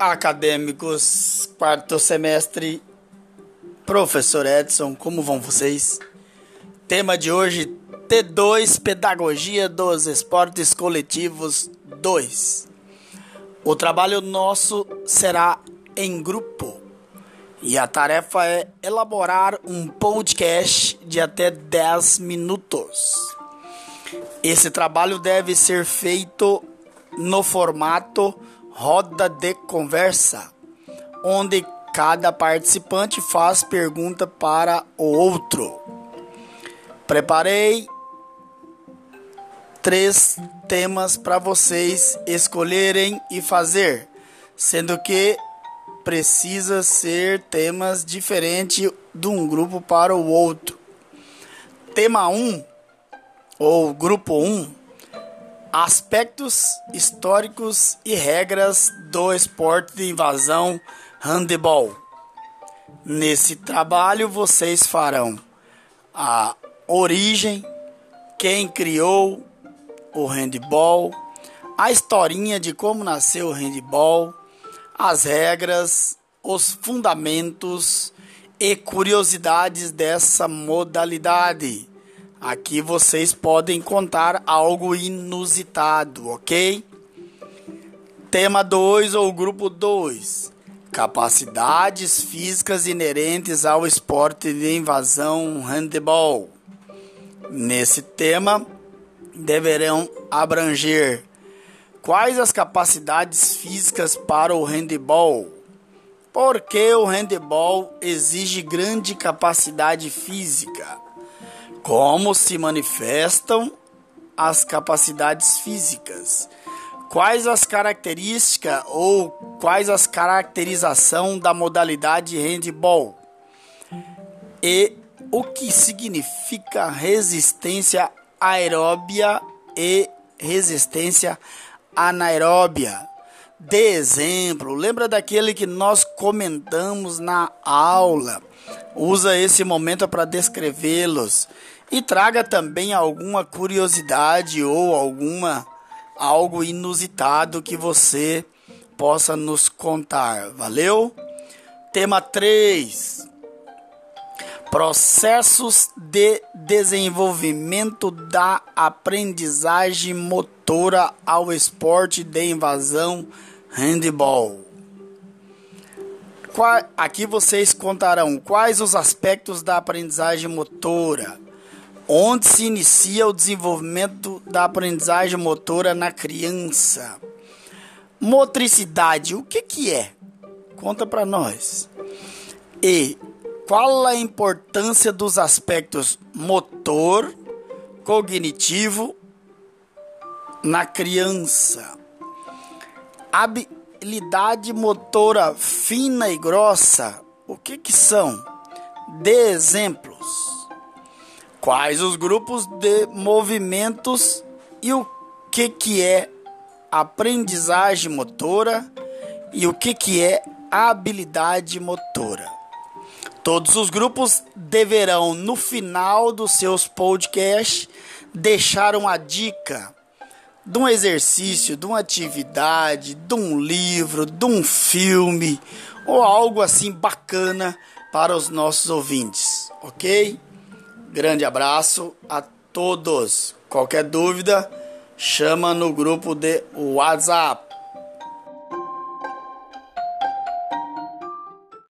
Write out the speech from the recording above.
acadêmicos, quarto semestre, professor Edson, como vão vocês? Tema de hoje: T2 Pedagogia dos Esportes Coletivos 2. O trabalho nosso será em grupo e a tarefa é elaborar um podcast de até 10 minutos. Esse trabalho deve ser feito no formato roda de conversa, onde cada participante faz pergunta para o outro. Preparei três temas para vocês escolherem e fazer, sendo que precisa ser temas diferentes de um grupo para o outro. Tema 1 um, ou grupo 1 um, Aspectos históricos e regras do esporte de invasão handebol. Nesse trabalho vocês farão a origem, quem criou o handball, a historinha de como nasceu o handball, as regras, os fundamentos e curiosidades dessa modalidade. Aqui vocês podem contar algo inusitado, ok? Tema 2 ou grupo 2: Capacidades físicas inerentes ao esporte de invasão handebol. Nesse tema, deverão abranger quais as capacidades físicas para o handebol. Porque o handebol exige grande capacidade física como se manifestam as capacidades físicas? Quais as características ou quais as caracterização da modalidade handball? E o que significa resistência aeróbia e resistência anaeróbia? De exemplo, lembra daquele que nós comentamos na aula? Usa esse momento para descrevê-los e traga também alguma curiosidade ou alguma algo inusitado que você possa nos contar. Valeu? Tema 3. Processos de desenvolvimento da aprendizagem motora ao esporte de invasão handball. Aqui vocês contarão quais os aspectos da aprendizagem motora, onde se inicia o desenvolvimento da aprendizagem motora na criança. Motricidade, o que que é? Conta para nós. E qual a importância dos aspectos motor, cognitivo na criança? Habilidade motora fina e grossa, o que que são? Dê exemplos. Quais os grupos de movimentos e o que, que é aprendizagem motora e o que, que é habilidade motora. Todos os grupos deverão, no final dos seus podcasts, deixar uma dica de um exercício, de uma atividade, de um livro, de um filme ou algo assim bacana para os nossos ouvintes, ok? Grande abraço a todos. Qualquer dúvida, chama no grupo de WhatsApp.